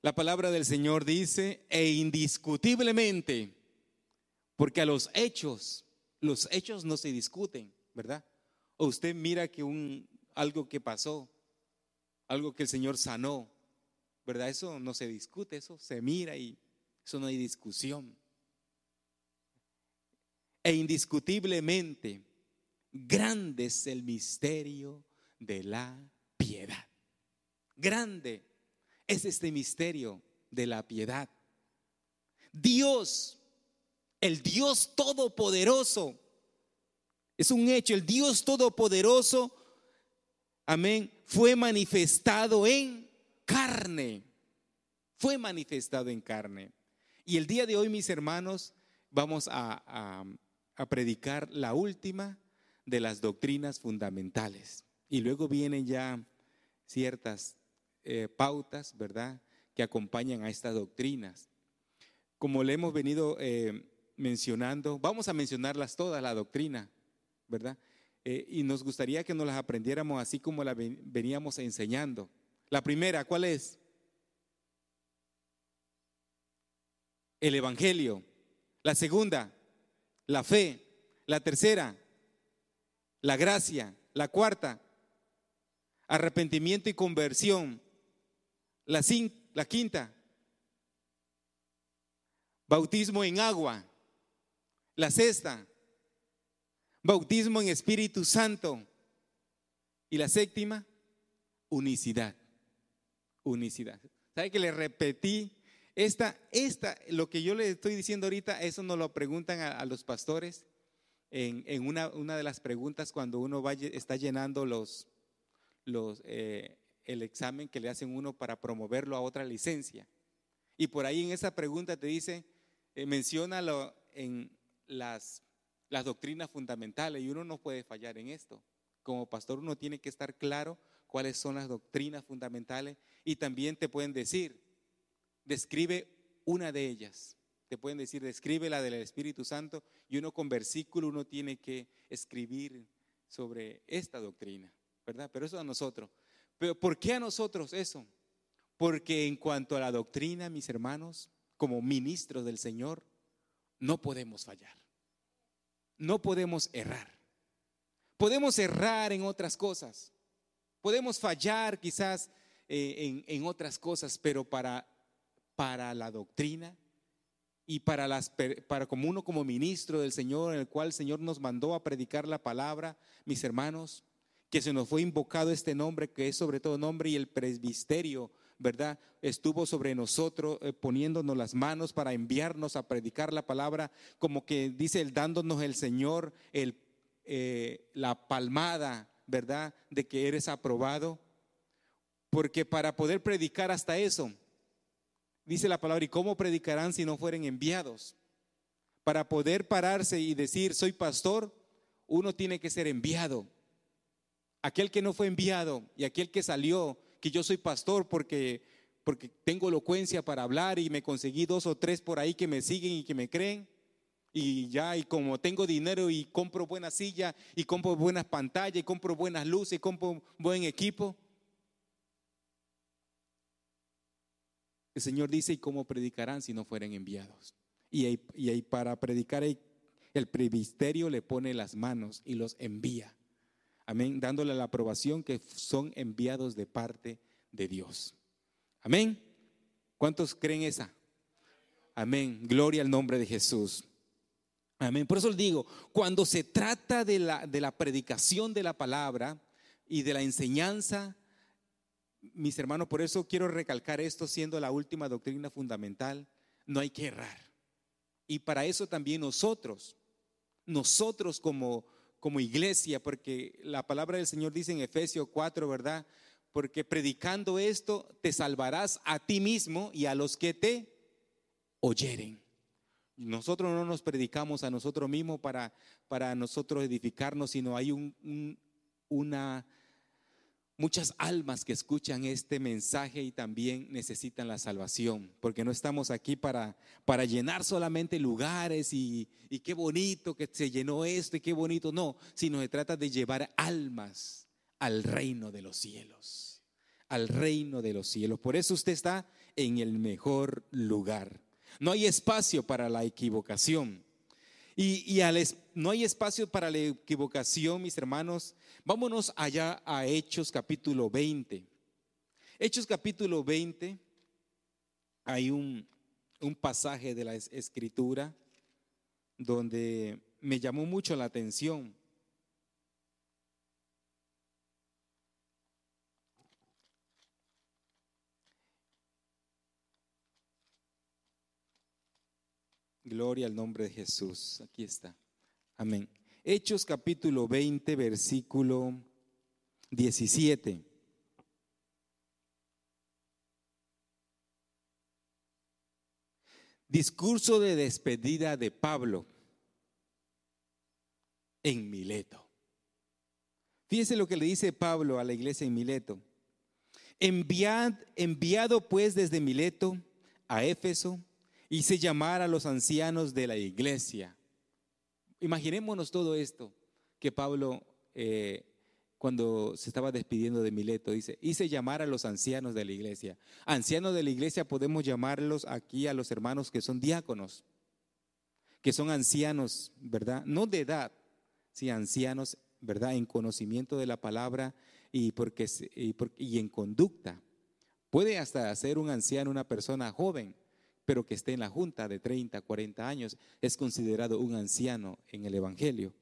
La palabra del Señor dice, e indiscutiblemente, porque a los hechos, los hechos no se discuten, ¿verdad? O usted mira que un, algo que pasó, algo que el Señor sanó, ¿verdad? Eso no se discute, eso se mira y eso no hay discusión. E indiscutiblemente, grande es el misterio de la piedad. Grande es este misterio de la piedad. Dios, el Dios todopoderoso, es un hecho, el Dios todopoderoso, amén, fue manifestado en carne. Fue manifestado en carne. Y el día de hoy, mis hermanos, vamos a, predicar la última de las doctrinas fundamentales. Y luego vienen ya ciertas eh, pautas, ¿verdad?, que acompañan a estas doctrinas. Como le hemos venido eh, mencionando, vamos a mencionarlas todas, la doctrina, ¿verdad? Eh, y nos gustaría que nos las aprendiéramos así como la veníamos enseñando. La primera, ¿cuál es? El Evangelio. La segunda, la fe. La tercera, la gracia. La cuarta, arrepentimiento y conversión. La, la quinta, bautismo en agua. La sexta, bautismo en Espíritu Santo. Y la séptima, unicidad. Unicidad. ¿Sabe que le repetí? Esta, esta, lo que yo le estoy diciendo ahorita, eso nos lo preguntan a, los pastores en, una, una, de las preguntas cuando uno va, está llenando los, los, eh, el examen que le hacen uno para promoverlo a otra licencia. Y por ahí en esa pregunta te dice, eh, menciónalo en las, las doctrinas fundamentales y uno no puede fallar en esto. Como pastor uno tiene que estar claro cuáles son las doctrinas fundamentales y también te pueden decir, describe una de ellas. Te pueden decir, describe la del Espíritu Santo y uno con versículo uno tiene que escribir sobre esta doctrina, ¿verdad? Pero eso a nosotros. Pero ¿por qué a nosotros eso? Porque en cuanto a la doctrina, mis hermanos, como ministros del Señor, no podemos fallar. No podemos errar. Podemos errar en otras cosas. Podemos fallar quizás eh, en, otras cosas, pero para, para la doctrina y para, las, para como uno como ministro del Señor, en el cual el Señor nos mandó a predicar la palabra, mis hermanos, que se nos fue invocado este nombre, que es sobre todo nombre, y el presbiterio, ¿verdad? Estuvo sobre nosotros eh, poniéndonos las manos para enviarnos a predicar la palabra, como que dice el dándonos el Señor el, eh, la palmada, ¿verdad? De que eres aprobado. Porque para poder predicar hasta eso, dice la palabra, ¿y cómo predicarán si no fueren enviados? Para poder pararse y decir, soy pastor, uno tiene que ser enviado aquel que no fue enviado y aquel que salió, que yo soy pastor porque, porque tengo elocuencia para hablar y me conseguí dos o tres por ahí que me siguen y que me creen. Y ya, y como tengo dinero y compro buena silla y compro buenas pantallas y compro buenas luces y compro buen equipo. El Señor dice, ¿y cómo predicarán si no fueren enviados? Y ahí, y ahí para predicar el presbiterio le pone las manos y los envía. Amén, dándole la aprobación que son enviados de parte de Dios. Amén. ¿Cuántos creen esa? Amén. Gloria al nombre de Jesús. Amén. Por eso les digo, cuando se trata de la, de la predicación de la palabra y de la enseñanza, mis hermanos, por eso quiero recalcar esto siendo la última doctrina fundamental, no hay que errar. Y para eso también nosotros, nosotros como como iglesia, porque la palabra del Señor dice en Efesios 4, ¿verdad? Porque predicando esto te salvarás a ti mismo y a los que te oyeren. Nosotros no nos predicamos a nosotros mismos para, para nosotros edificarnos, sino hay un, una muchas almas que escuchan este mensaje y también necesitan la salvación, porque no estamos aquí para, para llenar solamente lugares y, y, qué bonito que se llenó esto y qué bonito, no, sino se trata de llevar almas al reino de los cielos, al reino de los cielos. Por eso usted está en el mejor lugar. No hay espacio para la equivocación. Y, no hay espacio para la equivocación, mis hermanos. Vámonos allá a Hechos capítulo 20. Hechos capítulo 20, hay un, un pasaje de la escritura donde me llamó mucho la atención. Gloria al nombre de Jesús. Aquí está. Amén. Hechos capítulo 20, versículo 17. Discurso de despedida de Pablo en Mileto. Fíjese lo que le dice Pablo a la iglesia en Mileto. Enviad, enviado pues desde Mileto a Éfeso, hice llamar a los ancianos de la iglesia. Imaginémonos todo esto que Pablo, eh, cuando se estaba despidiendo de Mileto, dice, hice llamar a los ancianos de la iglesia. Ancianos de la iglesia podemos llamarlos aquí a los hermanos que son diáconos, que son ancianos, ¿verdad? No de edad, sí, ancianos, ¿verdad? En conocimiento de la palabra y, porque, y, y en conducta. Puede hasta ser un anciano una persona joven, pero que esté en la junta de 30, 40 años, es considerado un anciano en el Evangelio.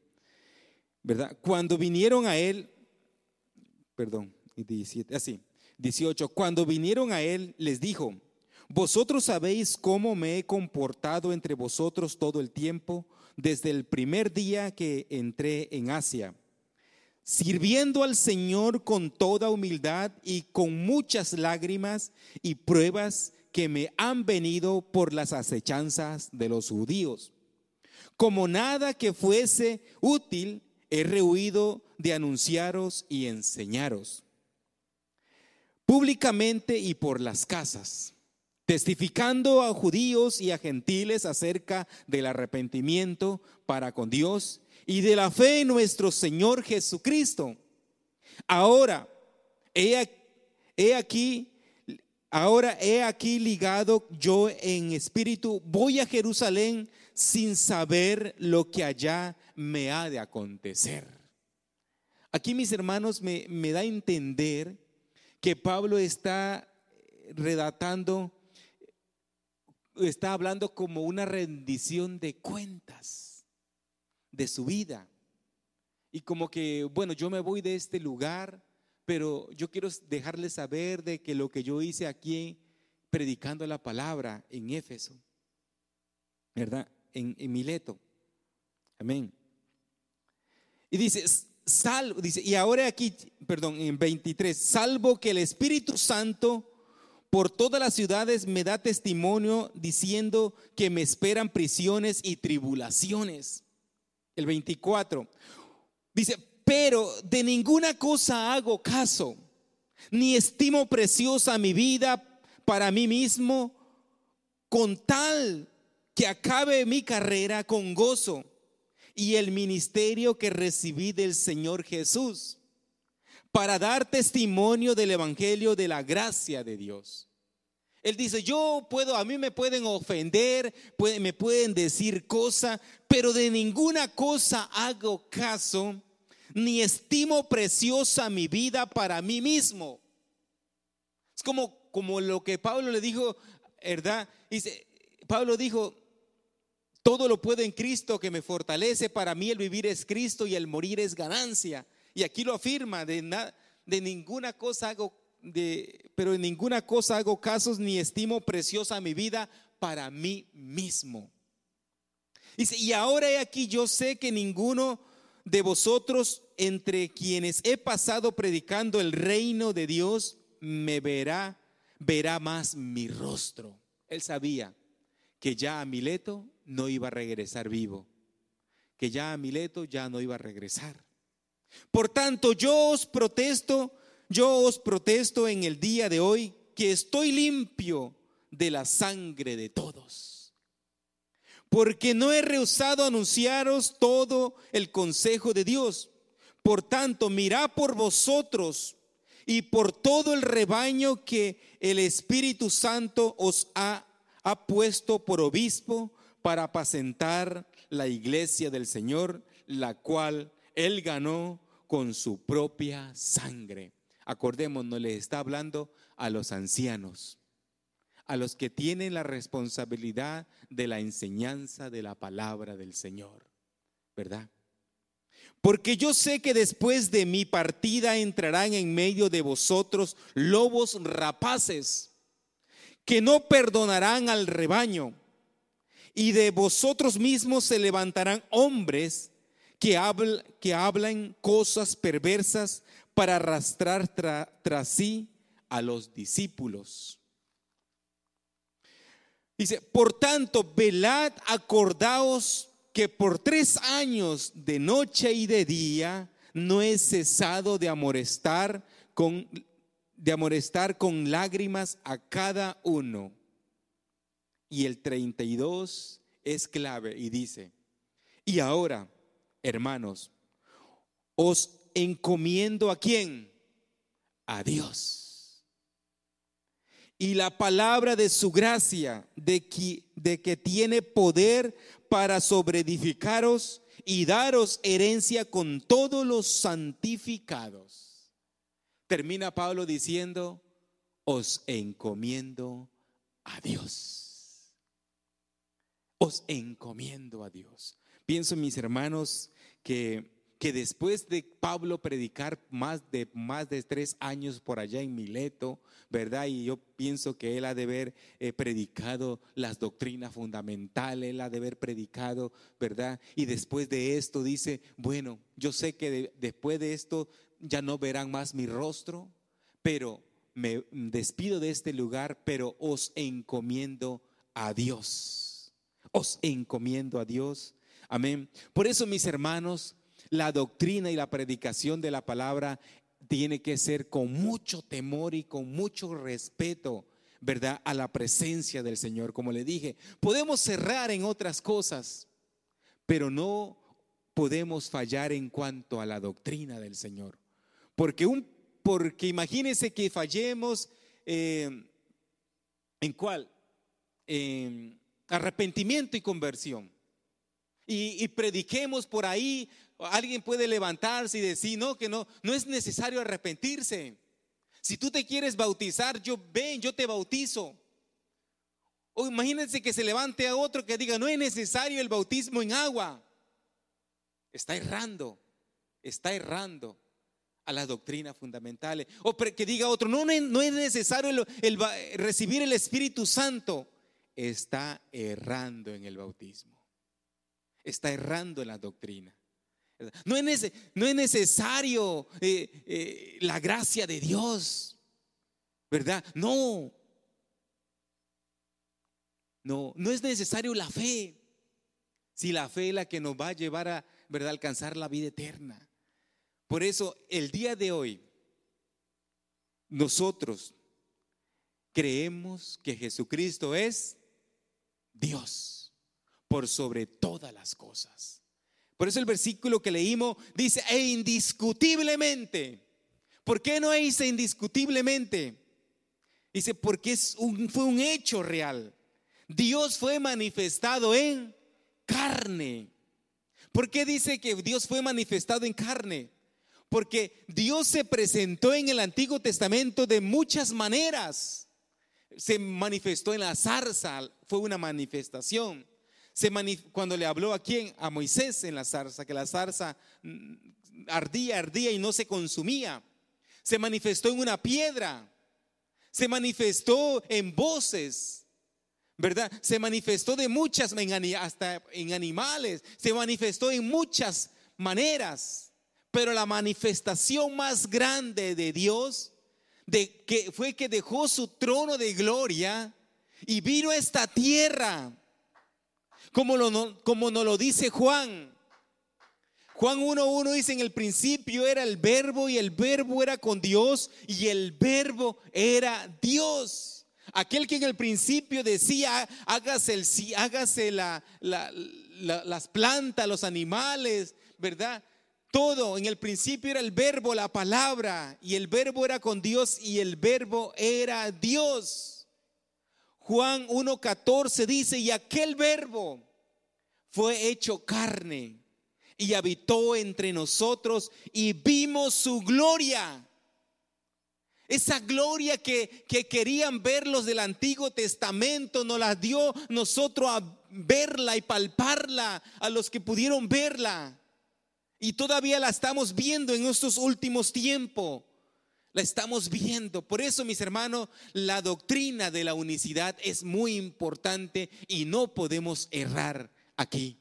¿Verdad? Cuando vinieron a él, perdón, 17, así, 18, cuando vinieron a él, les dijo, vosotros sabéis cómo me he comportado entre vosotros todo el tiempo, desde el primer día que entré en Asia, sirviendo al Señor con toda humildad y con muchas lágrimas y pruebas que me han venido por las acechanzas de los judíos. Como nada que fuese útil, he rehuido de anunciaros y enseñaros públicamente y por las casas, testificando a judíos y a gentiles acerca del arrepentimiento para con Dios y de la fe en nuestro Señor Jesucristo. Ahora, he, he aquí Ahora he aquí ligado yo en espíritu, voy a Jerusalén sin saber lo que allá me ha de acontecer. Aquí mis hermanos me, me da a entender que Pablo está redactando, está hablando como una rendición de cuentas de su vida. Y como que, bueno, yo me voy de este lugar, pero yo quiero dejarles saber de que lo que yo hice aquí predicando la palabra en Éfeso, ¿verdad? En, Mileto. Amén. Y dice, salvo, dice, y ahora aquí, perdón, en 23, salvo que el Espíritu Santo por todas las ciudades me da testimonio diciendo que me esperan prisiones y tribulaciones. El 24. Dice, pero de ninguna cosa hago caso, ni estimo preciosa mi vida para mí mismo, con tal que acabe mi carrera con gozo y el ministerio que recibí del Señor Jesús, para dar testimonio del Evangelio de la gracia de Dios. Él dice, yo puedo, a mí me pueden ofender, me pueden decir cosas, pero de ninguna cosa hago caso ni estimo preciosa mi vida para mí mismo. Es como, como lo que Pablo le dijo, ¿verdad? Dice, Pablo dijo, todo lo puedo en Cristo que me fortalece, para mí el vivir es Cristo y el morir es ganancia. Y aquí lo afirma, de, de ninguna cosa hago, de, pero en ninguna cosa hago casos ni estimo preciosa mi vida para mí mismo. Dice, y ahora he aquí yo sé que ninguno de vosotros entre quienes he pasado predicando el reino de Dios me verá, verá más mi rostro. Él sabía que ya a Mileto no iba a regresar vivo, que ya a Mileto ya no iba a regresar. Por tanto, yo os protesto, yo os protesto en el día de hoy que estoy limpio de la sangre de todos porque no he rehusado anunciaros todo el consejo de Dios. Por tanto, mirad por vosotros y por todo el rebaño que el Espíritu Santo os ha, puesto por obispo para apacentar la iglesia del Señor, la cual él ganó con su propia sangre. Acordémonos, le está hablando a los ancianos, a los que tienen la responsabilidad de la enseñanza de la palabra del Señor, ¿verdad? Porque yo sé que después de mi partida entrarán en medio de vosotros lobos rapaces, que no perdonarán al rebaño, y de vosotros mismos se levantarán hombres que, que hablan cosas perversas para arrastrar tras sí a los discípulos. Dice, por tanto, velad, acordaos que por tres años de noche y de día no he cesado de amorestar con, de amorestar con lágrimas a cada uno. Y el 32 es clave y dice, y ahora, hermanos, os encomiendo a quién? A Dios. Y la palabra de su gracia, de que, tiene poder para sobreedificaros y daros herencia con todos los santificados. Termina Pablo diciendo, os encomiendo a Dios. Os encomiendo a Dios. Pienso, mis hermanos, que que después de Pablo predicar más de, más de tres años por allá en Mileto, ¿verdad? Y yo pienso que él ha de haber eh, predicado las doctrinas fundamentales, él ha de haber predicado, ¿verdad? Y después de esto dice, bueno, yo sé que después de esto ya no verán más mi rostro, pero me despido de este lugar, pero os encomiendo a Dios. Os encomiendo a Dios. Amén. Por eso, mis hermanos, la doctrina y la predicación de la palabra tiene que ser con mucho temor y con mucho respeto, ¿verdad? A la presencia del Señor. Como le dije, podemos cerrar en otras cosas, pero no podemos fallar en cuanto a la doctrina del Señor. Porque, un, porque imagínense que fallemos eh, en cuál? En arrepentimiento y conversión. Y, prediquemos por ahí Alguien puede levantarse y decir, no, que no, no es necesario arrepentirse. Si tú te quieres bautizar, yo ven, yo te bautizo. O imagínense que se levante a otro que diga, no es necesario el bautismo en agua. Está errando, está errando a las doctrinas fundamentales. O que diga otro, no, no es necesario el, recibir el Espíritu Santo. Está errando en el bautismo. Está errando en la doctrina. No es, no es necesario eh, eh, la gracia de Dios, ¿verdad? No. No, no es necesario la fe. Si la fe es la que nos va a llevar a ¿verdad? alcanzar la vida eterna. Por eso, el día de hoy, nosotros creemos que Jesucristo es Dios por sobre todas las cosas. Por eso el versículo que leímos dice, e indiscutiblemente. ¿Por qué no dice indiscutiblemente? Dice, porque es un, fue un hecho real. Dios fue manifestado en carne. ¿Por qué dice que Dios fue manifestado en carne? Porque Dios se presentó en el Antiguo Testamento de muchas maneras. Se manifestó en la zarza, fue una manifestación cuando le habló a quién? A Moisés en la zarza, que la zarza ardía, ardía y no se consumía. Se manifestó en una piedra. Se manifestó en voces. ¿Verdad? Se manifestó de muchas, hasta en animales. Se manifestó en muchas maneras. Pero la manifestación más grande de Dios de que fue que dejó su trono de gloria y vino a esta tierra como, lo, como nos lo dice Juan. Juan 1.1 dice, en el principio era el verbo y el verbo era con Dios y el verbo era Dios. Aquel que en el principio decía, hágase, el, hágase la, las plantas, los animales, ¿verdad? todo. En el principio era el verbo, la palabra, y el verbo era con Dios y el verbo era Dios. Juan 1.14 dice, y aquel verbo fue hecho carne y habitó entre nosotros y vimos su gloria. Esa gloria que, que, querían ver los del Antiguo Testamento nos la dio nosotros a verla y palparla a los que pudieron verla. Y todavía la estamos viendo en estos últimos tiempos. La estamos viendo. Por eso, mis hermanos, la doctrina de la unicidad es muy importante y no podemos errar aquí.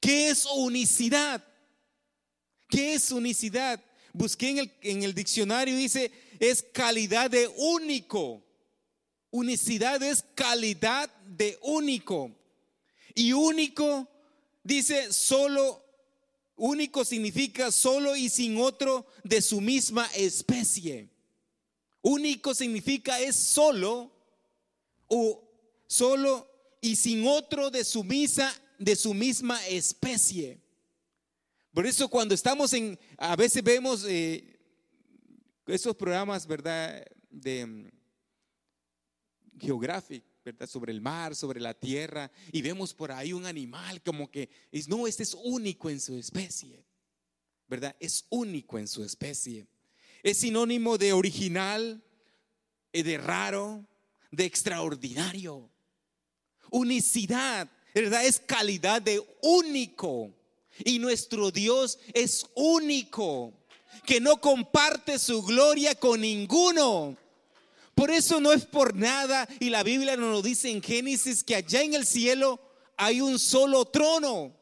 ¿Qué es unicidad? ¿Qué es unicidad? Busqué en el, en el diccionario dice, es calidad de único. Unicidad es calidad de único. Y único dice solo, único significa solo y sin otro de su misma especie. Único significa es solo o solo y sin otro de su misma de su misma especie. Por eso cuando estamos en, a veces vemos eh, esos programas, ¿verdad? De mm, geográfico, ¿verdad? Sobre el mar, sobre la tierra, y vemos por ahí un animal como que, es, no, este es único en su especie, ¿verdad? Es único en su especie. Es sinónimo de original, eh, de raro, de extraordinario. Unicidad ¿verdad? Es calidad de único. Y nuestro Dios es único, que no comparte su gloria con ninguno. Por eso no es por nada, y la Biblia nos lo dice en Génesis, que allá en el cielo hay un solo trono.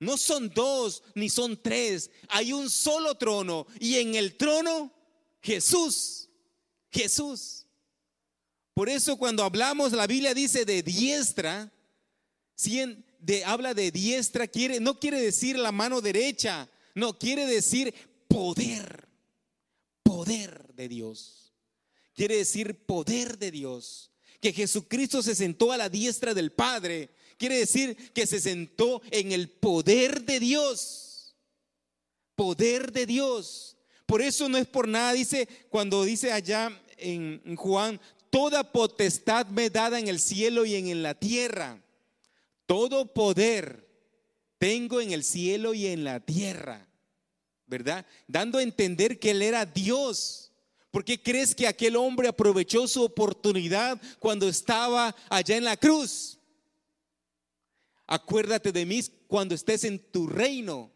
No son dos, ni son tres, hay un solo trono. Y en el trono, Jesús, Jesús. Por eso cuando hablamos, la Biblia dice de diestra, de, habla de diestra, quiere, no quiere decir la mano derecha, no, quiere decir poder, poder de Dios. Quiere decir poder de Dios. Que Jesucristo se sentó a la diestra del Padre. Quiere decir que se sentó en el poder de Dios. Poder de Dios. Por eso no es por nada, dice, cuando dice allá en Juan, toda potestad me dada en el cielo y en la tierra. Todo poder tengo en el cielo y en la tierra, ¿verdad? Dando a entender que Él era Dios. ¿Por qué crees que aquel hombre aprovechó su oportunidad cuando estaba allá en la cruz? Acuérdate de mí cuando estés en tu reino.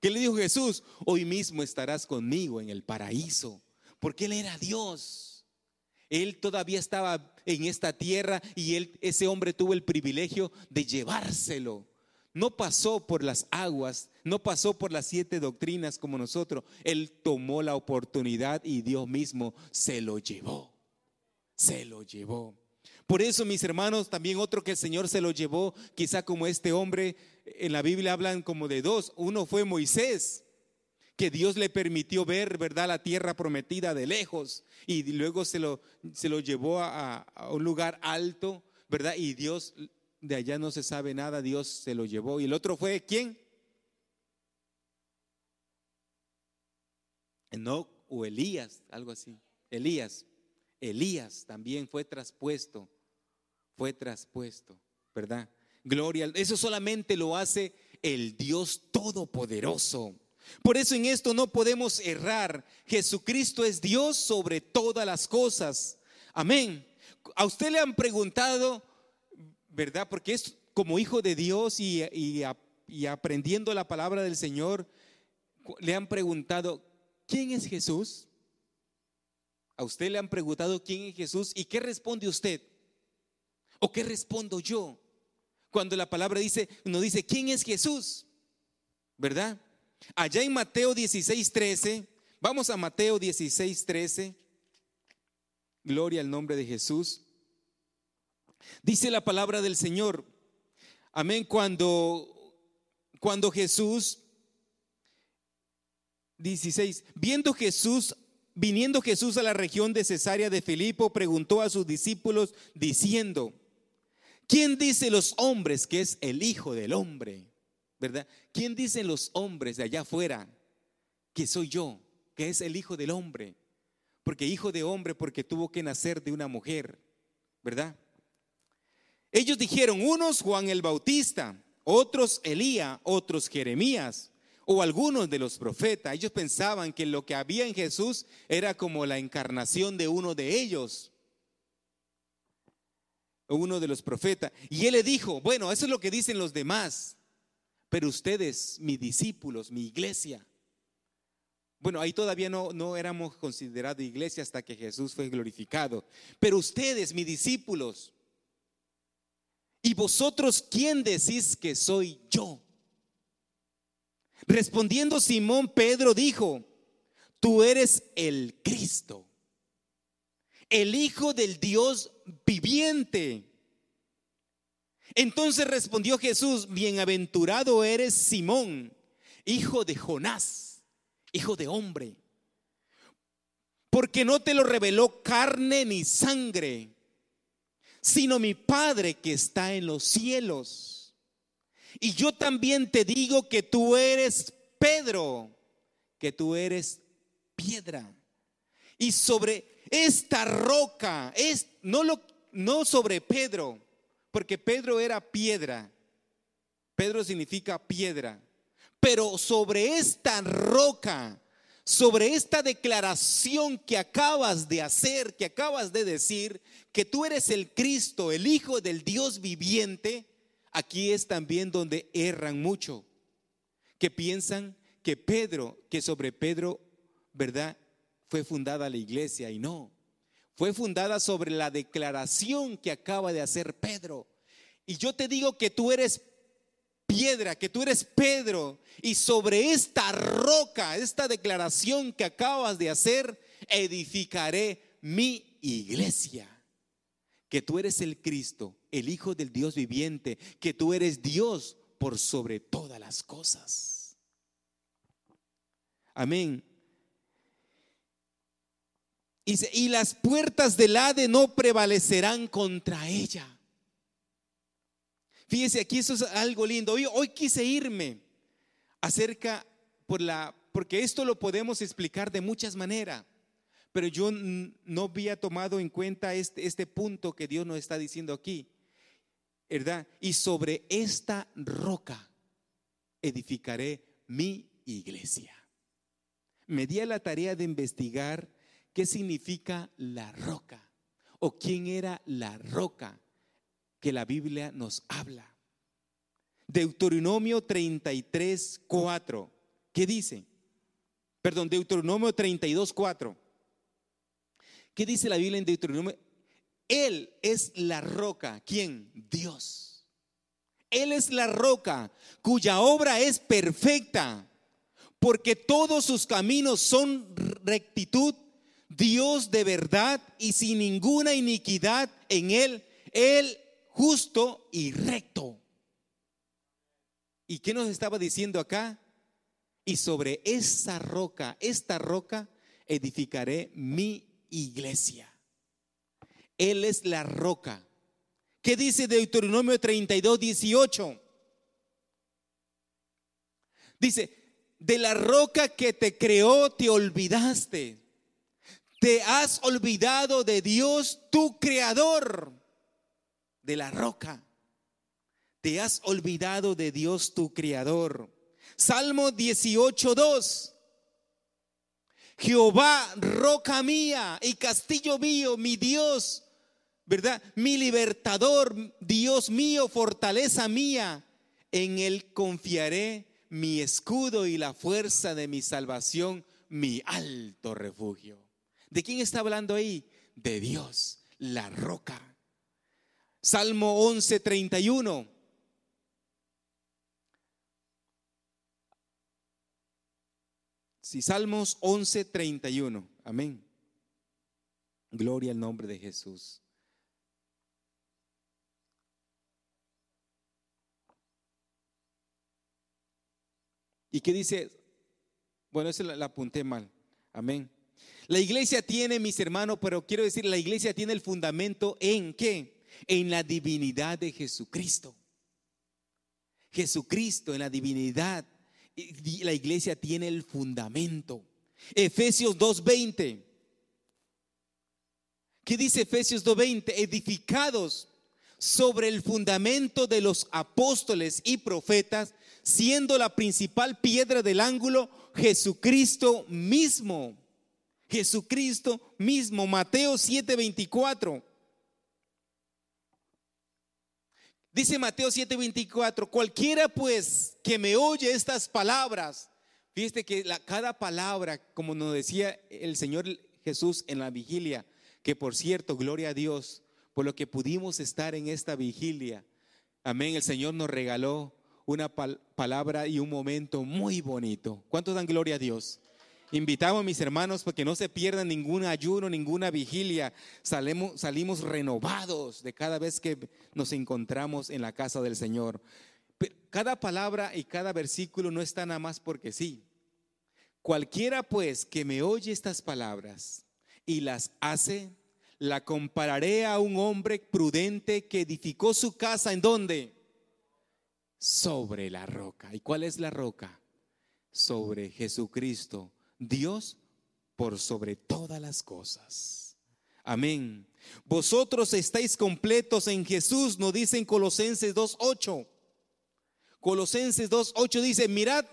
¿Qué le dijo Jesús? Hoy mismo estarás conmigo en el paraíso. Porque Él era Dios. Él todavía estaba en esta tierra y él, ese hombre tuvo el privilegio de llevárselo. No pasó por las aguas, no pasó por las siete doctrinas como nosotros. Él tomó la oportunidad y Dios mismo se lo llevó. Se lo llevó. Por eso, mis hermanos, también otro que el Señor se lo llevó, quizá como este hombre, en la Biblia hablan como de dos. Uno fue Moisés que Dios le permitió ver, ¿verdad?, la tierra prometida de lejos y luego se lo, se lo llevó a, un lugar alto, ¿verdad? Y Dios, de allá no se sabe nada, Dios se lo llevó. ¿Y el otro fue quién? No, o Elías, algo así. Elías. Elías también fue traspuesto, fue traspuesto, ¿verdad? Gloria, eso solamente lo hace el Dios Todopoderoso. Por eso en esto no podemos errar. Jesucristo es Dios sobre todas las cosas. Amén. A usted le han preguntado, ¿verdad? Porque es como hijo de Dios y, y aprendiendo la palabra del Señor, le han preguntado, ¿quién es Jesús? A usted le han preguntado quién es Jesús y qué responde usted. ¿O qué respondo yo? Cuando la palabra dice, nos dice, ¿quién es Jesús? ¿Verdad? Allá en Mateo 16, 13, vamos a Mateo 16, 13. Gloria al nombre de Jesús. Dice la palabra del Señor. Amén. Cuando, cuando Jesús, 16, viendo Jesús, viniendo Jesús a la región de Cesarea de Filipo, preguntó a sus discípulos diciendo, ¿quién dice los hombres que es el Hijo del Hombre? ¿Verdad? ¿Quién dicen los hombres de allá afuera que soy yo, que es el hijo del hombre? Porque hijo de hombre porque tuvo que nacer de una mujer, ¿verdad? Ellos dijeron, unos Juan el Bautista, otros Elías, otros Jeremías o algunos de los profetas. Ellos pensaban que lo que había en Jesús era como la encarnación de uno de ellos, uno de los profetas. Y él le dijo, bueno, eso es lo que dicen los demás, pero ustedes, mis discípulos, mi iglesia. Bueno, ahí todavía no, no éramos considerados iglesia hasta que Jesús fue glorificado. Pero ustedes, mis discípulos, ¿y vosotros quién decís que soy yo? Respondiendo Simón, Pedro dijo, tú eres el Cristo, el Hijo del Dios viviente. Entonces respondió Jesús, bienaventurado eres Simón, hijo de Jonás, hijo de hombre, porque no te lo reveló carne ni sangre, sino mi Padre que está en los cielos. Y yo también te digo que tú eres Pedro, que tú eres piedra. Y sobre esta roca, es, no, lo, no sobre Pedro, porque Pedro era piedra. Pedro significa piedra. Pero sobre esta roca, sobre esta declaración que acabas de hacer, que acabas de decir, que tú eres el Cristo, el Hijo del Dios viviente, aquí es también donde erran mucho, que piensan que Pedro, que sobre Pedro, ¿verdad? Fue fundada la iglesia y no. Fue fundada sobre la declaración que acaba de hacer Pedro. Y yo te digo que tú eres piedra, que tú eres Pedro. Y sobre esta roca, esta declaración que acabas de hacer, edificaré mi iglesia. Que tú eres el Cristo, el Hijo del Dios viviente, que tú eres Dios por sobre todas las cosas. Amén. Y, las puertas del Hade no prevalecerán contra ella. Fíjese, aquí eso es algo lindo. Hoy, quise irme acerca por la, porque esto lo podemos explicar de muchas maneras, pero yo no había tomado en cuenta este, este punto que Dios nos está diciendo aquí, ¿verdad? Y sobre esta roca edificaré mi iglesia. Me di a la tarea de investigar ¿Qué significa la roca? ¿O quién era la roca que la Biblia nos habla? Deuteronomio 33, 4. ¿Qué dice? Perdón, Deuteronomio 32, 4. ¿Qué dice la Biblia en Deuteronomio? Él es la roca. ¿Quién? Dios. Él es la roca cuya obra es perfecta, porque todos sus caminos son rectitud Dios de verdad y sin ninguna iniquidad en él, él justo y recto. ¿Y qué nos estaba diciendo acá? Y sobre esa roca, esta roca, edificaré mi iglesia. Él es la roca. ¿Qué dice Deuteronomio 32, 18? Dice, de la roca que te creó te olvidaste te has olvidado de Dios, tu creador, de la roca. Te has olvidado de Dios, tu creador. Salmo 18.2. Jehová, roca mía y castillo mío, mi Dios, ¿verdad? Mi libertador, Dios mío, fortaleza mía. En él confiaré mi escudo y la fuerza de mi salvación, mi alto refugio. ¿De quién está hablando ahí? De Dios, la roca. Salmo 11, 31. Si Salmos 11, 31. Amén. Gloria al nombre de Jesús. ¿Y qué dice? Bueno, esa la, la apunté mal. Amén. La iglesia tiene, mis hermanos, pero quiero decir, la iglesia tiene el fundamento en qué? En la divinidad de Jesucristo. Jesucristo en la divinidad. La iglesia tiene el fundamento. Efesios 2.20. ¿Qué dice Efesios 2.20? Edificados sobre el fundamento de los apóstoles y profetas, siendo la principal piedra del ángulo Jesucristo mismo. Jesucristo mismo. Mateo 7:24. Dice Mateo 7:24, cualquiera pues que me oye estas palabras, fíjate que cada palabra, como nos decía el Señor Jesús en la vigilia, que por cierto, gloria a Dios, por lo que pudimos estar en esta vigilia. Amén, el Señor nos regaló una palabra y un momento muy bonito. ¿Cuántos dan gloria a Dios? Invitamos a mis hermanos para que no se pierdan ningún ayuno, ninguna vigilia. Salimos, salimos renovados de cada vez que nos encontramos en la casa del Señor. Cada palabra y cada versículo no está nada más porque sí. Cualquiera pues que me oye estas palabras y las hace, la compararé a un hombre prudente que edificó su casa en donde? Sobre la roca. ¿Y cuál es la roca? Sobre Jesucristo, Dios por sobre todas las cosas. Amén. Vosotros estáis completos en Jesús, nos dicen Colosenses 2.8. Colosenses 2.8 dice, mirad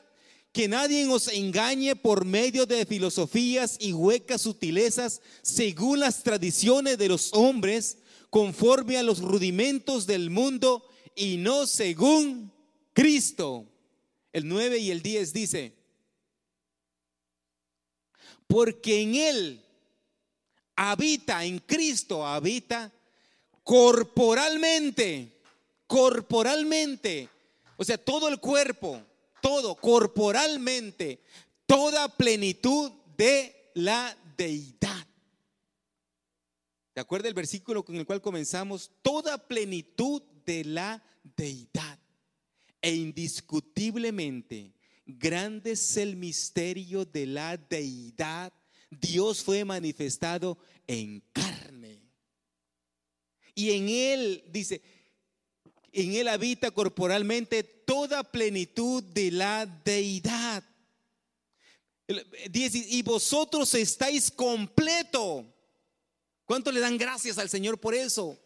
que nadie os engañe por medio de filosofías y huecas sutilezas según las tradiciones de los hombres, conforme a los rudimentos del mundo y no según Cristo. El 9 y el 10 dice, porque en Él habita, en Cristo habita corporalmente, corporalmente, o sea, todo el cuerpo todo, corporalmente, toda plenitud de la deidad. ¿De acuerdo el versículo con el cual comenzamos? Toda plenitud de la deidad. E indiscutiblemente, grande es el misterio de la deidad. Dios fue manifestado en carne. Y en él, dice, en él habita corporalmente toda plenitud de la deidad. Y vosotros estáis completo. ¿Cuánto le dan gracias al Señor por eso?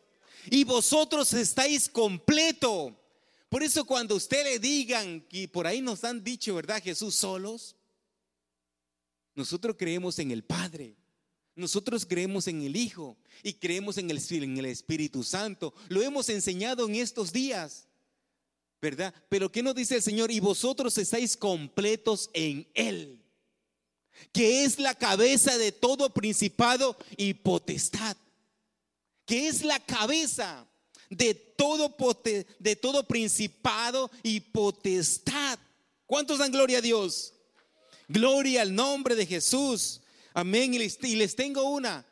Y vosotros estáis completo. Por eso cuando usted le digan, y por ahí nos han dicho, ¿verdad? Jesús solos, nosotros creemos en el Padre. Nosotros creemos en el Hijo y creemos en el, en el Espíritu Santo. Lo hemos enseñado en estos días, ¿verdad? Pero ¿qué nos dice el Señor? Y vosotros estáis completos en Él, que es la cabeza de todo principado y potestad, que es la cabeza de todo, de todo principado y potestad. ¿Cuántos dan gloria a Dios? Gloria al nombre de Jesús. Amén. Y les, tengo una.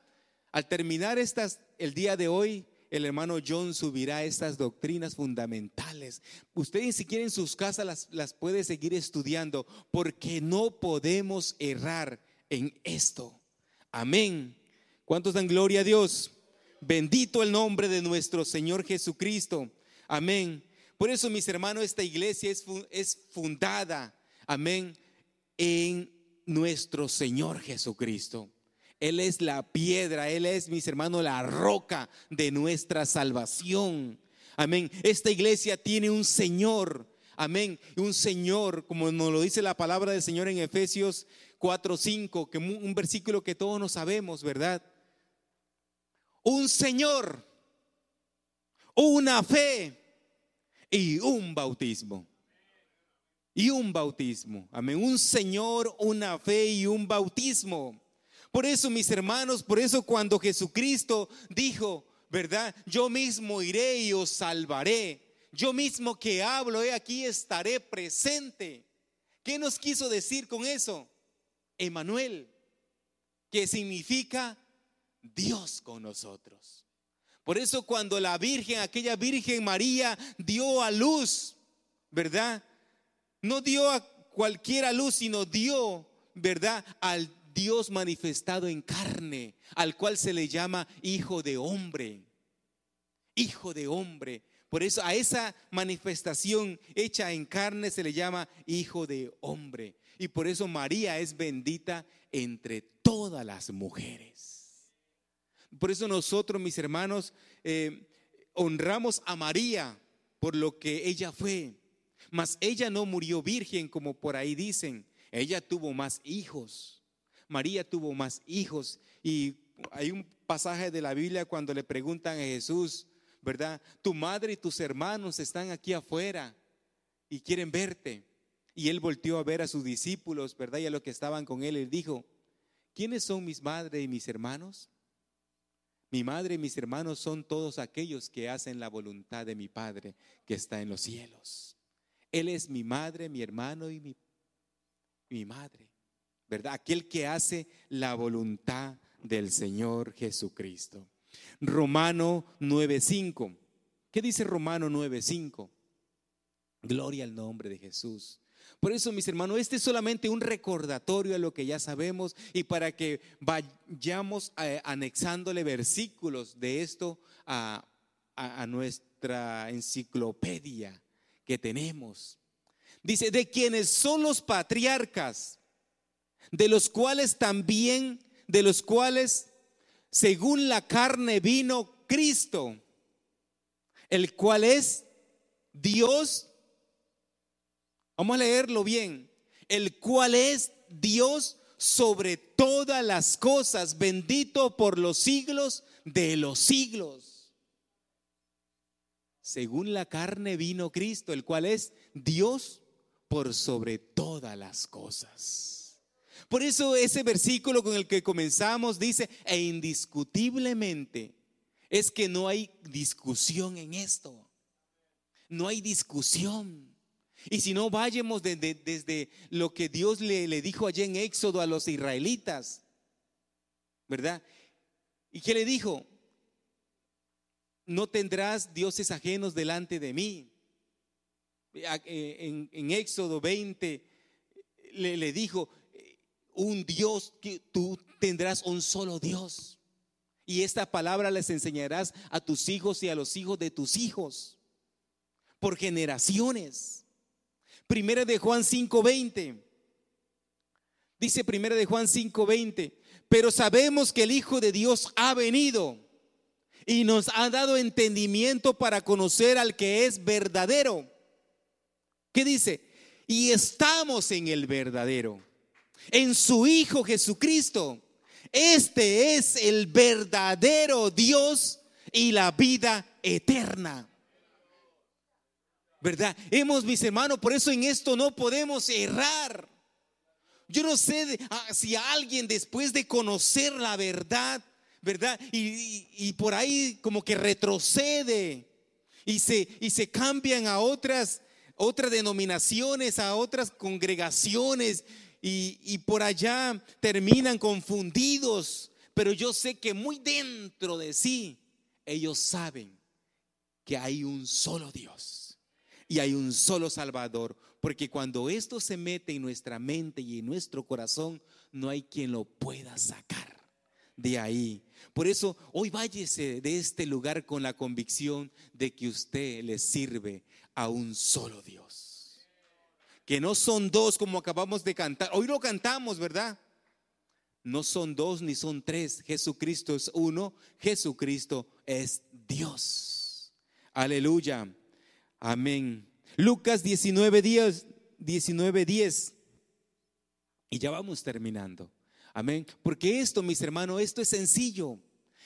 Al terminar estas, el día de hoy, el hermano John subirá estas doctrinas fundamentales. Ustedes si quieren en sus casas las, las puede seguir estudiando porque no podemos errar en esto. Amén. ¿Cuántos dan gloria a Dios? Bendito el nombre de nuestro Señor Jesucristo. Amén. Por eso, mis hermanos, esta iglesia es, fundada, amén, en nuestro Señor Jesucristo. Él es la piedra, Él es, mis hermanos, la roca de nuestra salvación. Amén. Esta iglesia tiene un Señor. Amén. Un Señor, como nos lo dice la palabra del Señor en Efesios 4:5, que un versículo que todos nos sabemos, ¿verdad? Un Señor, una fe y un bautismo y un bautismo. Amén. Un Señor, una fe y un bautismo. Por eso, mis hermanos, por eso cuando Jesucristo dijo, ¿verdad? Yo mismo iré y os salvaré. Yo mismo que hablo, he aquí estaré presente. ¿Qué nos quiso decir con eso? Emanuel, que significa Dios con nosotros. Por eso cuando la Virgen, aquella Virgen María, dio a luz, ¿verdad? No dio a cualquiera luz, sino dio, ¿verdad? Al Dios manifestado en carne, al cual se le llama Hijo de Hombre. hijo de hombre. Por eso a esa manifestación hecha en carne se le llama hijo de hombre. Y por eso María es bendita entre todas las mujeres. Por eso nosotros, mis hermanos, eh, honramos a María por lo que ella fue. Mas ella no murió virgen como por ahí dicen. Ella tuvo más hijos. María tuvo más hijos. Y hay un pasaje de la Biblia cuando le preguntan a Jesús, ¿verdad? Tu madre y tus hermanos están aquí afuera y quieren verte. Y él volteó a ver a sus discípulos, ¿verdad? Y a los que estaban con él, él dijo, ¿quiénes son mis madres y mis hermanos? Mi madre y mis hermanos son todos aquellos que hacen la voluntad de mi Padre que está en los cielos. Él es mi madre, mi hermano y mi, mi madre, ¿verdad? Aquel que hace la voluntad del Señor Jesucristo. Romano 9:5. ¿Qué dice Romano 9:5? Gloria al nombre de Jesús. Por eso, mis hermanos, este es solamente un recordatorio a lo que ya sabemos y para que vayamos eh, anexándole versículos de esto a, a nuestra enciclopedia que tenemos. Dice, de quienes son los patriarcas, de los cuales también, de los cuales según la carne vino Cristo, el cual es Dios. Vamos a leerlo bien. El cual es Dios sobre todas las cosas, bendito por los siglos de los siglos. Según la carne vino Cristo, el cual es Dios por sobre todas las cosas. Por eso ese versículo con el que comenzamos dice, e indiscutiblemente, es que no hay discusión en esto. No hay discusión. Y si no vayamos desde, lo que Dios le, dijo allí en Éxodo a los israelitas, ¿verdad? ¿Y qué le dijo? No tendrás dioses ajenos delante de mí. En, en Éxodo 20 le, le dijo, un Dios que tú tendrás un solo Dios. Y esta palabra les enseñarás a tus hijos y a los hijos de tus hijos por generaciones. Primera de Juan 5:20. Dice Primera de Juan 5:20, pero sabemos que el Hijo de Dios ha venido y nos ha dado entendimiento para conocer al que es verdadero. ¿Qué dice? Y estamos en el verdadero en su Hijo Jesucristo. Este es el verdadero Dios y la vida eterna. ¿Verdad? Hemos, mis hermanos, por eso en esto no podemos errar. Yo no sé ah, si alguien después de conocer la verdad, ¿verdad? Y, por ahí como que retrocede y se, y se cambian a otras, otras denominaciones, a otras congregaciones y, por allá terminan confundidos, pero yo sé que muy dentro de sí ellos saben que hay un solo Dios y hay un solo Salvador, porque cuando esto se mete en nuestra mente y en nuestro corazón, no hay quien lo pueda sacar de ahí. Por eso hoy váyese de este lugar con la convicción de que usted le sirve a un solo Dios que no son dos como acabamos de cantar. Hoy lo cantamos, ¿verdad? No son dos ni son tres. Jesucristo es uno. Jesucristo es Dios. Aleluya. Amén. Lucas 19 días, 19 10. Y ya vamos terminando. Amén. Porque esto, mis hermanos, esto es sencillo.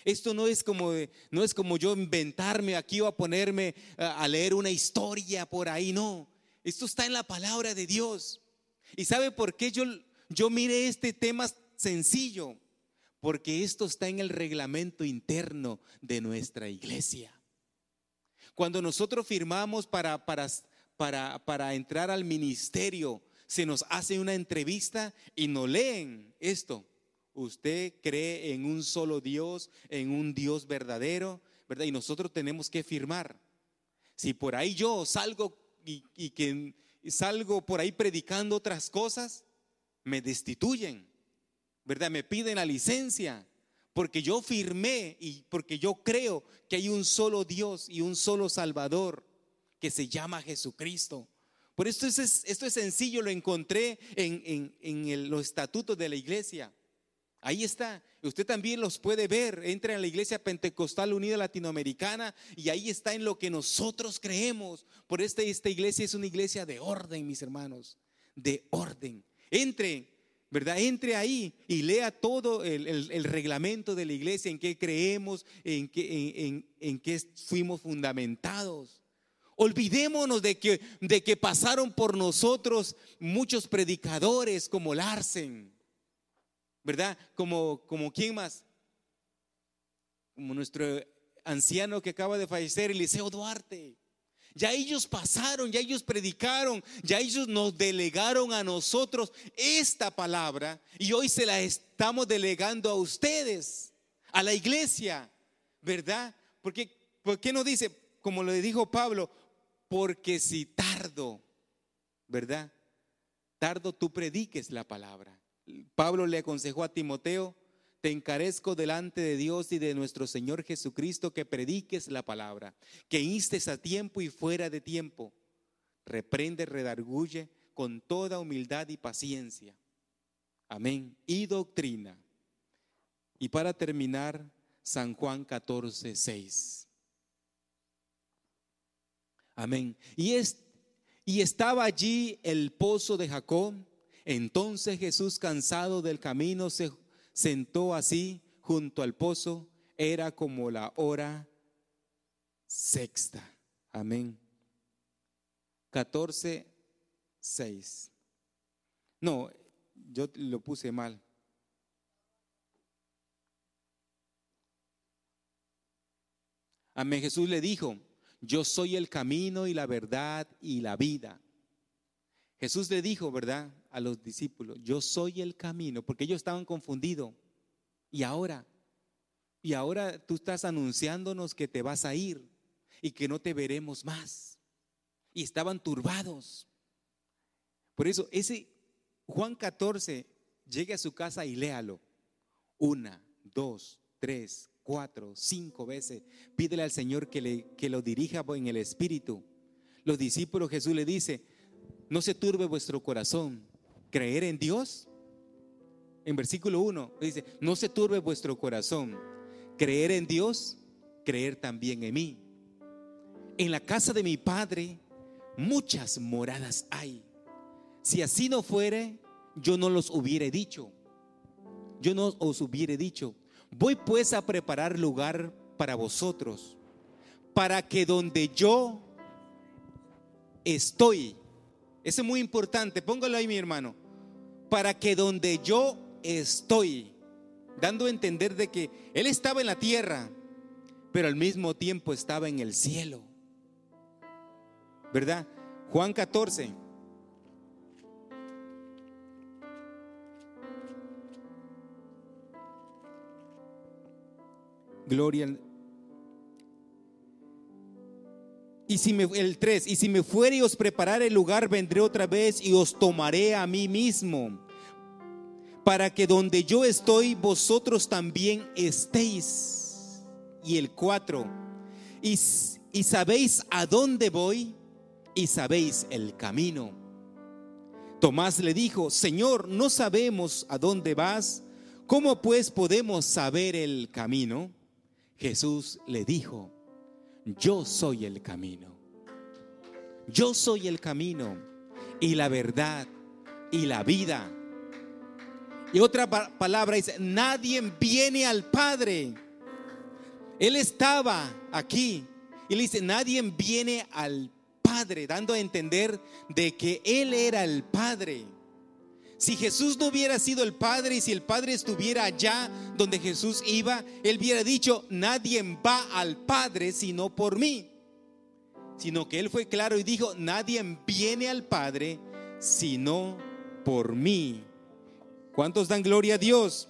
Esto no es como no es como yo inventarme aquí o a ponerme a leer una historia por ahí, no. Esto está en la palabra de Dios. ¿Y sabe por qué yo, yo mire este tema sencillo? Porque esto está en el reglamento interno de nuestra iglesia. Cuando nosotros firmamos para, para, para, para entrar al ministerio, se nos hace una entrevista y nos leen esto. Usted cree en un solo Dios, en un Dios verdadero, ¿verdad? Y nosotros tenemos que firmar. Si por ahí yo salgo y, que salgo por ahí predicando otras cosas, me destituyen, ¿verdad? Me piden la licencia, porque yo firmé y porque yo creo que hay un solo Dios y un solo Salvador que se llama Jesucristo. Por esto es, esto es sencillo, lo encontré en, en, los estatutos de la iglesia. Ahí está. Usted también los puede ver. Entra en la Iglesia Pentecostal Unida Latinoamericana y ahí está en lo que nosotros creemos. Por este, esta iglesia es una iglesia de orden, mis hermanos. De orden. Entre, ¿verdad? Entre ahí y lea todo el, reglamento de la iglesia, en qué creemos, en qué, en, qué fuimos fundamentados. Olvidémonos de que, de que pasaron por nosotros muchos predicadores como Larsen ¿verdad? Como, como quién más? Como nuestro anciano que acaba de fallecer, Eliseo Duarte. Ya ellos pasaron, ya ellos predicaron, ya ellos nos delegaron a nosotros esta palabra y hoy se la estamos delegando a ustedes, a la iglesia, ¿verdad? Porque, ¿por qué no dice, como le dijo Pablo, porque si tardo, ¿verdad? Tardo tú prediques la palabra. Pablo le aconsejó a Timoteo, te encarezco delante de Dios y de nuestro Señor Jesucristo que prediques la palabra, que instes a tiempo y fuera de tiempo, reprende, redarguye con toda humildad y paciencia. Amén. Y doctrina. Y para terminar, San Juan 14, 6. Amén. Y, y estaba allí el pozo de Jacob entonces Jesús, cansado del camino, se sentó así junto al pozo. Era como la hora sexta. Amén. 14, 6. No, yo lo puse mal. Amén. Jesús le dijo, yo soy el camino y la verdad y la vida. Jesús le dijo, ¿verdad? a los discípulos, yo soy el camino, porque ellos estaban confundidos. Y ahora, y ahora tú estás anunciándonos que te vas a ir y que no te veremos más. Y estaban turbados. Por eso, ese Juan 14, llegue a su casa y léalo. Una, dos, tres, cuatro, cinco veces. Pídele al Señor que, le, que lo dirija en el Espíritu. Los discípulos, Jesús le dice, no se turbe vuestro corazón creer en Dios. En versículo 1 dice, no se turbe vuestro corazón. Creer en Dios, creer también en mí. En la casa de mi Padre muchas moradas hay. Si así no fuere, yo no los hubiera dicho. Yo no os hubiera dicho. Voy pues a preparar lugar para vosotros, para que donde yo estoy, eso es muy importante, póngalo ahí mi hermano, para que donde yo estoy, dando a entender de que Él estaba en la tierra, pero al mismo tiempo estaba en el cielo. ¿Verdad? Juan 14. Gloria. Y si me, el 3, y si me fuere y os preparare el lugar, vendré otra vez y os tomaré a mí mismo, para que donde yo estoy, vosotros también estéis. Y el 4, y, y sabéis a dónde voy y sabéis el camino. Tomás le dijo, Señor, no sabemos a dónde vas, ¿cómo pues podemos saber el camino? Jesús le dijo, yo soy el camino. Yo soy el camino y la verdad y la vida. Y otra palabra dice, nadie viene al Padre. Él estaba aquí y le dice, nadie viene al Padre, dando a entender de que Él era el Padre. Si Jesús no hubiera sido el Padre y si el Padre estuviera allá donde Jesús iba, Él hubiera dicho, nadie va al Padre sino por mí. Sino que Él fue claro y dijo, nadie viene al Padre sino por mí. ¿Cuántos dan gloria a Dios?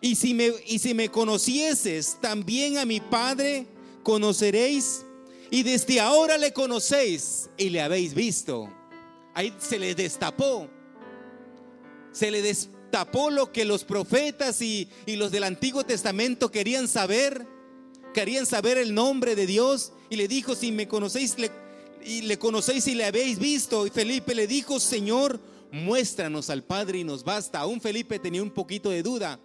Y si me, y si me conocieses, también a mi Padre conoceréis. Y desde ahora le conocéis y le habéis visto. Ahí se le destapó se le tapó lo que los profetas y, y los del Antiguo Testamento querían saber. Querían saber el nombre de Dios. Y le dijo, si me conocéis, y le conocéis y le habéis visto. Y Felipe le dijo, Señor, muéstranos al Padre y nos basta. Aún Felipe tenía un poquito de duda,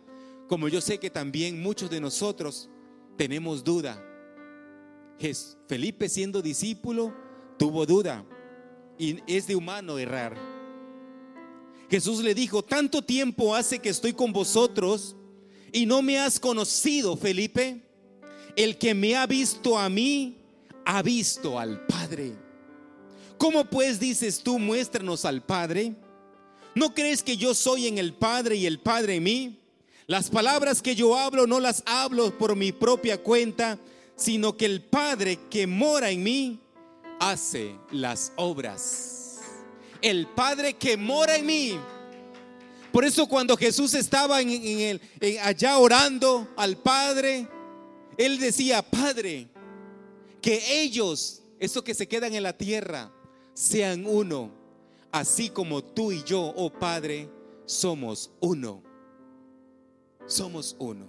como yo sé que también muchos de nosotros tenemos duda. Felipe siendo discípulo tuvo duda y es de humano errar. Jesús le dijo, tanto tiempo hace que estoy con vosotros y no me has conocido, Felipe. El que me ha visto a mí, ha visto al Padre. ¿Cómo pues dices tú, muéstranos al Padre? ¿No crees que yo soy en el Padre y el Padre en mí? Las palabras que yo hablo no las hablo por mi propia cuenta, sino que el Padre que mora en mí hace las obras. El Padre que mora en mí. Por eso cuando Jesús estaba en, allá orando al Padre, Él decía, Padre, que ellos, esos que se quedan en la tierra, sean uno, así como tú y yo, oh Padre, somos uno. Somos uno.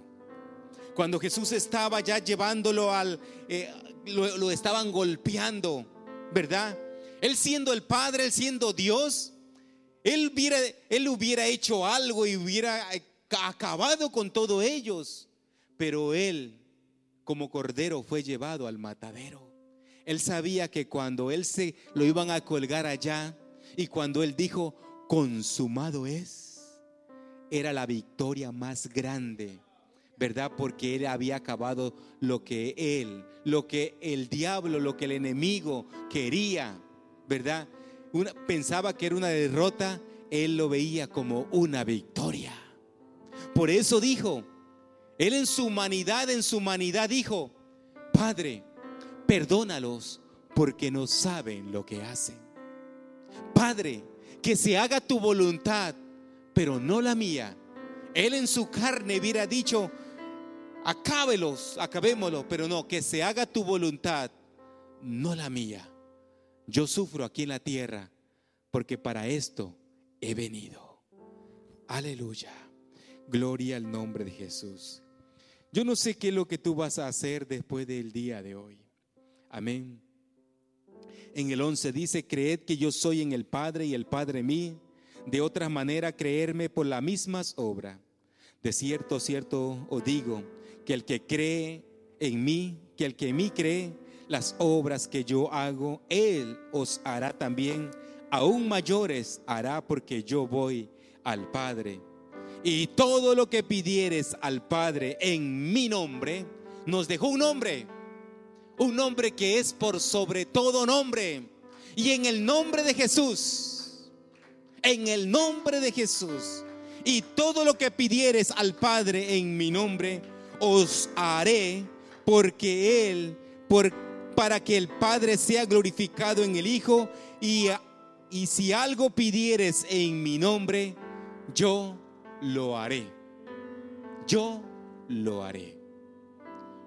Cuando Jesús estaba ya llevándolo al, eh, lo, estaban golpeando, ¿verdad? Él siendo el Padre, él siendo Dios, él hubiera, él hubiera hecho algo y hubiera acabado con todos ellos. Pero él, como cordero, fue llevado al matadero. Él sabía que cuando él se lo iban a colgar allá y cuando él dijo, consumado es, era la victoria más grande, ¿verdad? Porque él había acabado lo que él, lo que el diablo, lo que el enemigo quería, ¿verdad? pensaba que era una derrota, él lo veía como una victoria. Por eso dijo, él en su humanidad, en su humanidad dijo, Padre, perdónalos porque no saben lo que hacen. Padre, que se haga tu voluntad, pero no la mía. Él en su carne hubiera dicho, acábelos, acabémoslo, pero no, que se haga tu voluntad, no la mía. Yo sufro aquí en la tierra porque para esto he venido. Aleluya. Gloria al nombre de Jesús. Yo no sé qué es lo que tú vas a hacer después del día de hoy. Amén. En el 11 dice, creed que yo soy en el Padre y el Padre mí. De otra manera, creerme por las mismas obras. De cierto, cierto os digo, que el que cree en mí, que el que en mí cree, las obras que yo hago, Él os hará también. Aún mayores hará porque yo voy al Padre. Y todo lo que pidieres al Padre en mi nombre, nos dejó un nombre un nombre que es por sobre todo nombre. Y en el nombre de Jesús, en el nombre de Jesús, y todo lo que pidieres al Padre en mi nombre, os haré, porque Él, para que el Padre sea glorificado en el Hijo, y, y si algo pidieres en mi nombre, yo lo haré. Yo lo haré.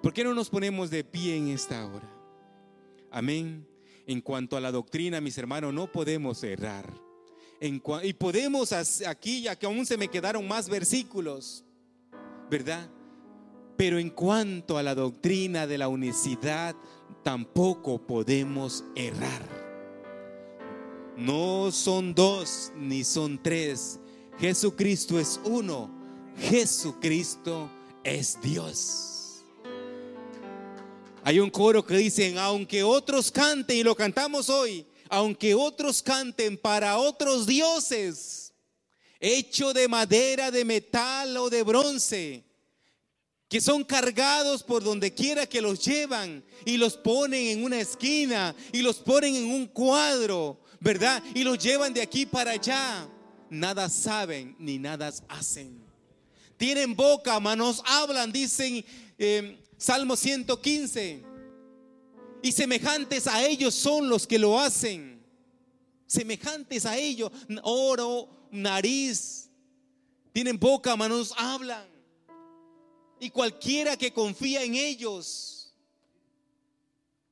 ¿Por qué no nos ponemos de pie en esta hora? Amén. En cuanto a la doctrina, mis hermanos, no podemos errar. y podemos aquí, ya que aún se me quedaron más versículos, ¿verdad? Pero en cuanto a la doctrina de la unicidad, tampoco podemos errar. No son dos ni son tres. Jesucristo es uno. Jesucristo es Dios. Hay un coro que dicen, aunque otros canten, y lo cantamos hoy, aunque otros canten para otros dioses, hecho de madera, de metal o de bronce, que son cargados por donde quiera que los llevan y los ponen en una esquina y los ponen en un cuadro, ¿verdad? Y los llevan de aquí para allá. Nada saben ni nada hacen. Tienen boca, manos hablan, dicen, eh, Salmo 115. Y semejantes a ellos son los que lo hacen. Semejantes a ellos. Oro, nariz. Tienen boca, manos, hablan. Y cualquiera que confía en ellos.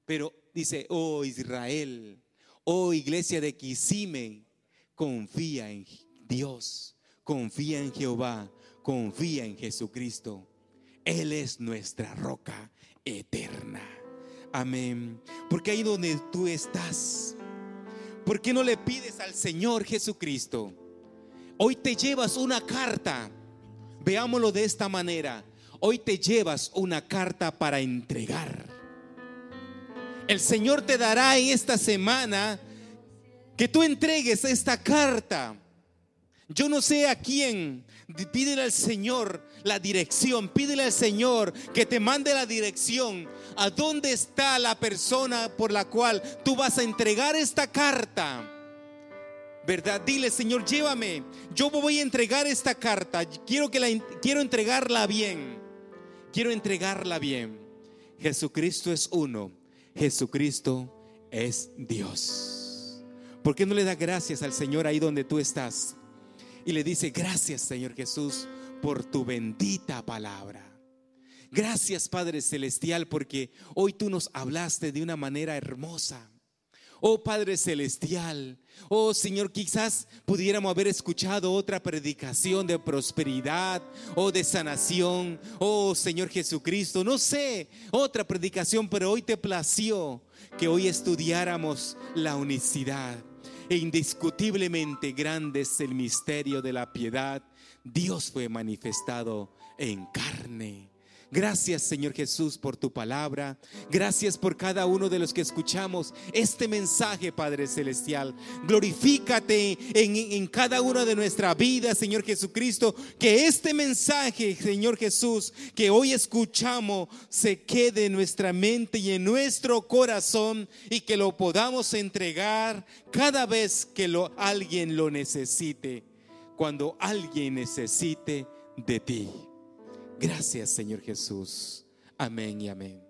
Pero dice, oh Israel, oh iglesia de Kisime, confía en Dios. confía en Jehová, confía en Jesucristo. Él es nuestra roca eterna. Amén. Porque ahí donde tú estás, ¿por qué no le pides al Señor Jesucristo? Hoy te llevas una carta. Veámoslo de esta manera. Hoy te llevas una carta para entregar. El Señor te dará en esta semana que tú entregues esta carta. Yo no sé a quién. Pídele al Señor la dirección. Pídele al Señor que te mande la dirección. ¿A dónde está la persona por la cual tú vas a entregar esta carta? ¿Verdad? Dile, Señor, llévame. Yo voy a entregar esta carta. Quiero que la quiero entregarla bien. Quiero entregarla bien. Jesucristo es uno. Jesucristo es Dios. ¿Por qué no le da gracias al Señor ahí donde tú estás? Y le dice, gracias Señor Jesús por tu bendita palabra. Gracias Padre Celestial porque hoy tú nos hablaste de una manera hermosa. Oh Padre Celestial, oh Señor, quizás pudiéramos haber escuchado otra predicación de prosperidad o de sanación. Oh Señor Jesucristo, no sé, otra predicación, pero hoy te plació que hoy estudiáramos la unicidad. E indiscutiblemente grande es el misterio de la piedad. Dios fue manifestado en carne. Gracias Señor Jesús por tu palabra. Gracias por cada uno de los que escuchamos este mensaje, Padre Celestial. Glorifícate en, cada una de nuestra vida, Señor Jesucristo. Que este mensaje, Señor Jesús, que hoy escuchamos, se quede en nuestra mente y en nuestro corazón y que lo podamos entregar cada vez que alguien lo necesite. Cuando alguien necesite de ti. Gracias, Señor Jesús. Amén y amén.